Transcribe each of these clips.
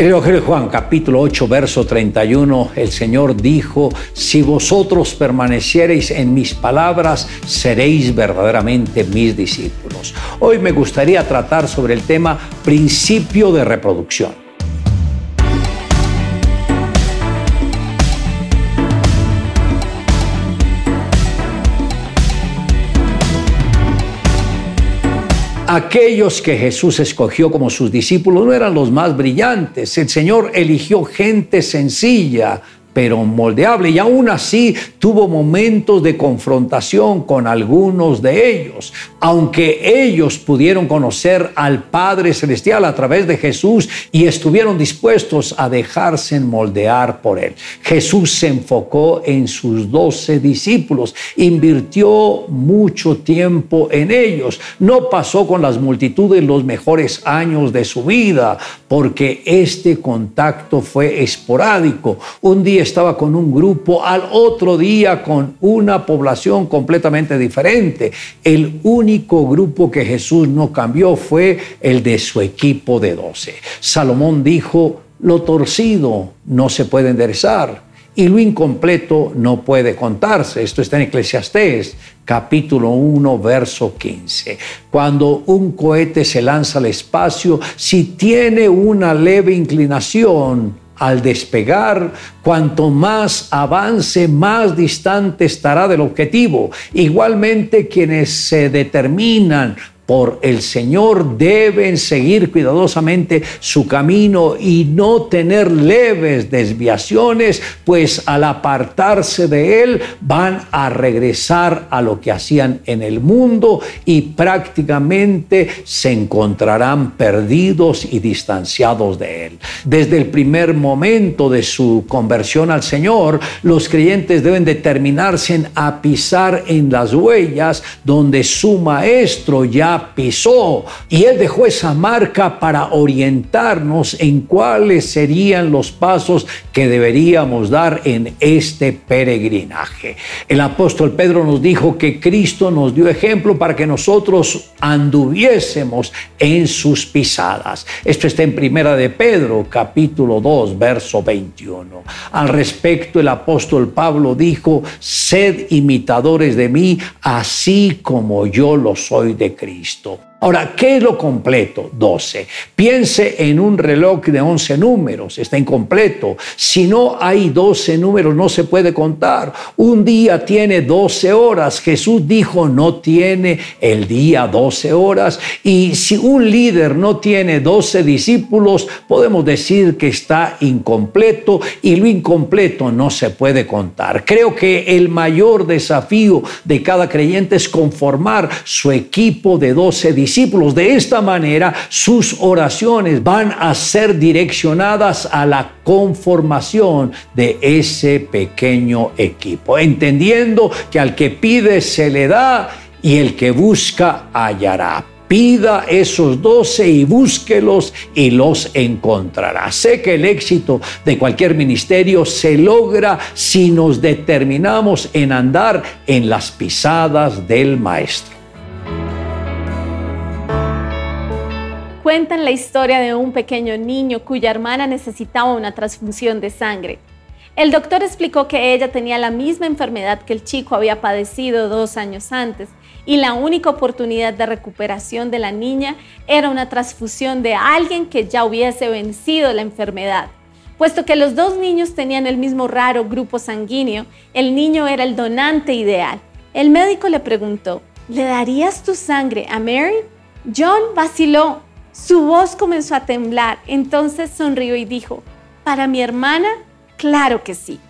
En el Evangelio Juan, capítulo 8, verso 31, el Señor dijo, si vosotros permaneciereis en mis palabras, seréis verdaderamente mis discípulos. Hoy me gustaría tratar sobre el tema principio de reproducción. Aquellos que Jesús escogió como sus discípulos no eran los más brillantes. El Señor eligió gente sencilla, pero moldeable y aún así tuvo momentos de confrontación con algunos de ellos. Aunque ellos pudieron conocer al Padre Celestial a través de Jesús y estuvieron dispuestos a dejarse moldear por Él. Jesús se enfocó en sus doce discípulos, invirtió mucho tiempo en ellos. No pasó con las multitudes los mejores años de su vida, porque este contacto fue esporádico. Un día estaba con un grupo, al otro día con una población completamente diferente. El único grupo que Jesús no cambió fue el de su equipo de doce. Salomón dijo, lo torcido no se puede enderezar y lo incompleto no puede contarse. Esto está en Eclesiastés capítulo 1, verso 15. Cuando un cohete se lanza al espacio, si tiene una leve inclinación, al despegar, cuanto más avance, más distante estará del objetivo. Igualmente quienes se determinan por el Señor deben seguir cuidadosamente su camino y no tener leves desviaciones, pues al apartarse de Él van a regresar a lo que hacían en el mundo y prácticamente se encontrarán perdidos y distanciados de Él. Desde el primer momento de su conversión al Señor, los creyentes deben determinarse a pisar en las huellas donde su Maestro ya pisó y Él dejó esa marca para orientarnos en cuáles serían los pasos que deberíamos dar en este peregrinaje. El apóstol Pedro nos dijo que Cristo nos dio ejemplo para que nosotros anduviésemos en sus pisadas. Esto está en Primera de Pedro, capítulo 2, verso 21. Al respecto, el apóstol Pablo dijo, sed imitadores de mí, así como yo lo soy de Cristo. Cristo. Ahora, ¿qué es lo completo? 12. Piense en un reloj de 11 números, está incompleto. Si no hay 12 números, no se puede contar. Un día tiene 12 horas. Jesús dijo, no tiene el día 12 horas. Y si un líder no tiene 12 discípulos, podemos decir que está incompleto y lo incompleto no se puede contar. Creo que el mayor desafío de cada creyente es conformar su equipo de 12 discípulos De esta manera, sus oraciones van a ser direccionadas a la conformación de ese pequeño equipo, entendiendo que al que pide se le da y el que busca hallará pida esos doce y búsquelos y los encontrará. Sé que el éxito de cualquier ministerio se logra si nos determinamos en andar en las pisadas del Maestro. Cuentan la historia de un pequeño niño cuya hermana necesitaba una transfusión de sangre. El doctor explicó que ella tenía la misma enfermedad que el chico había padecido dos años antes y la única oportunidad de recuperación de la niña era una transfusión de alguien que ya hubiese vencido la enfermedad. Puesto que los dos niños tenían el mismo raro grupo sanguíneo, el niño era el donante ideal. El médico le preguntó, ¿le darías tu sangre a Mary? John vaciló su voz comenzó a temblar, entonces sonrió y dijo, ¿para mi hermana? Claro que sí.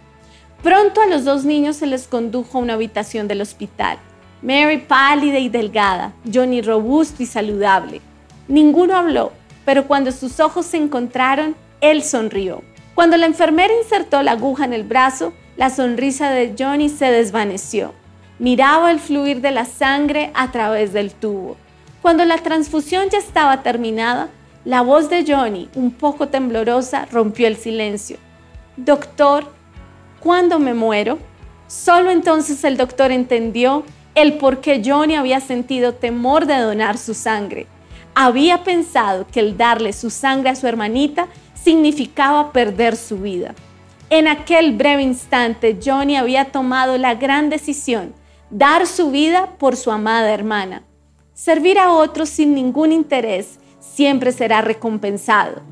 Pronto a los dos niños se les condujo a una habitación del hospital. Mary pálida y delgada, Johnny robusto y saludable. Ninguno habló, pero cuando sus ojos se encontraron, él sonrió. Cuando la enfermera insertó la aguja en el brazo, la sonrisa de Johnny se desvaneció. Miraba el fluir de la sangre a través del tubo. Cuando la transfusión ya estaba terminada, la voz de Johnny, un poco temblorosa, rompió el silencio. Doctor, ¿cuándo me muero? Solo entonces el doctor entendió el por qué Johnny había sentido temor de donar su sangre. Había pensado que el darle su sangre a su hermanita significaba perder su vida. En aquel breve instante, Johnny había tomado la gran decisión, dar su vida por su amada hermana. Servir a otros sin ningún interés siempre será recompensado.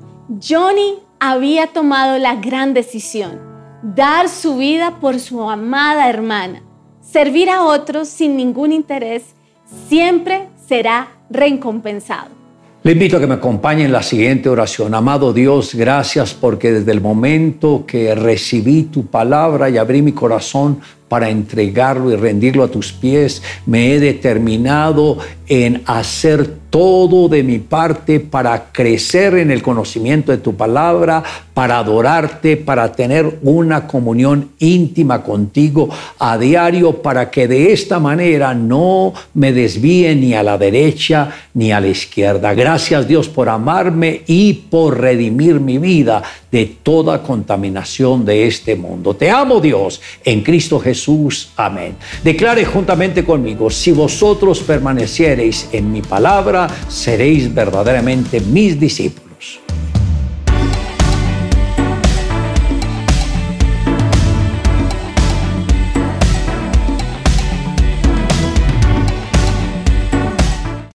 Johnny había tomado la gran decisión, dar su vida por su amada hermana. Servir a otros sin ningún interés siempre será recompensado. Le invito a que me acompañe en la siguiente oración. Amado Dios, gracias porque desde el momento que recibí tu palabra y abrí mi corazón para entregarlo y rendirlo a tus pies, me he determinado en hacer todo de mi parte para crecer en el conocimiento de tu palabra, para adorarte, para tener una comunión íntima contigo a diario, para que de esta manera no me desvíe ni a la derecha ni a la izquierda. Gracias Dios por amarme y por redimir mi vida de toda contaminación de este mundo. Te amo Dios en Cristo Amén. Declare juntamente conmigo, si vosotros permaneciereis en mi palabra, seréis verdaderamente mis discípulos.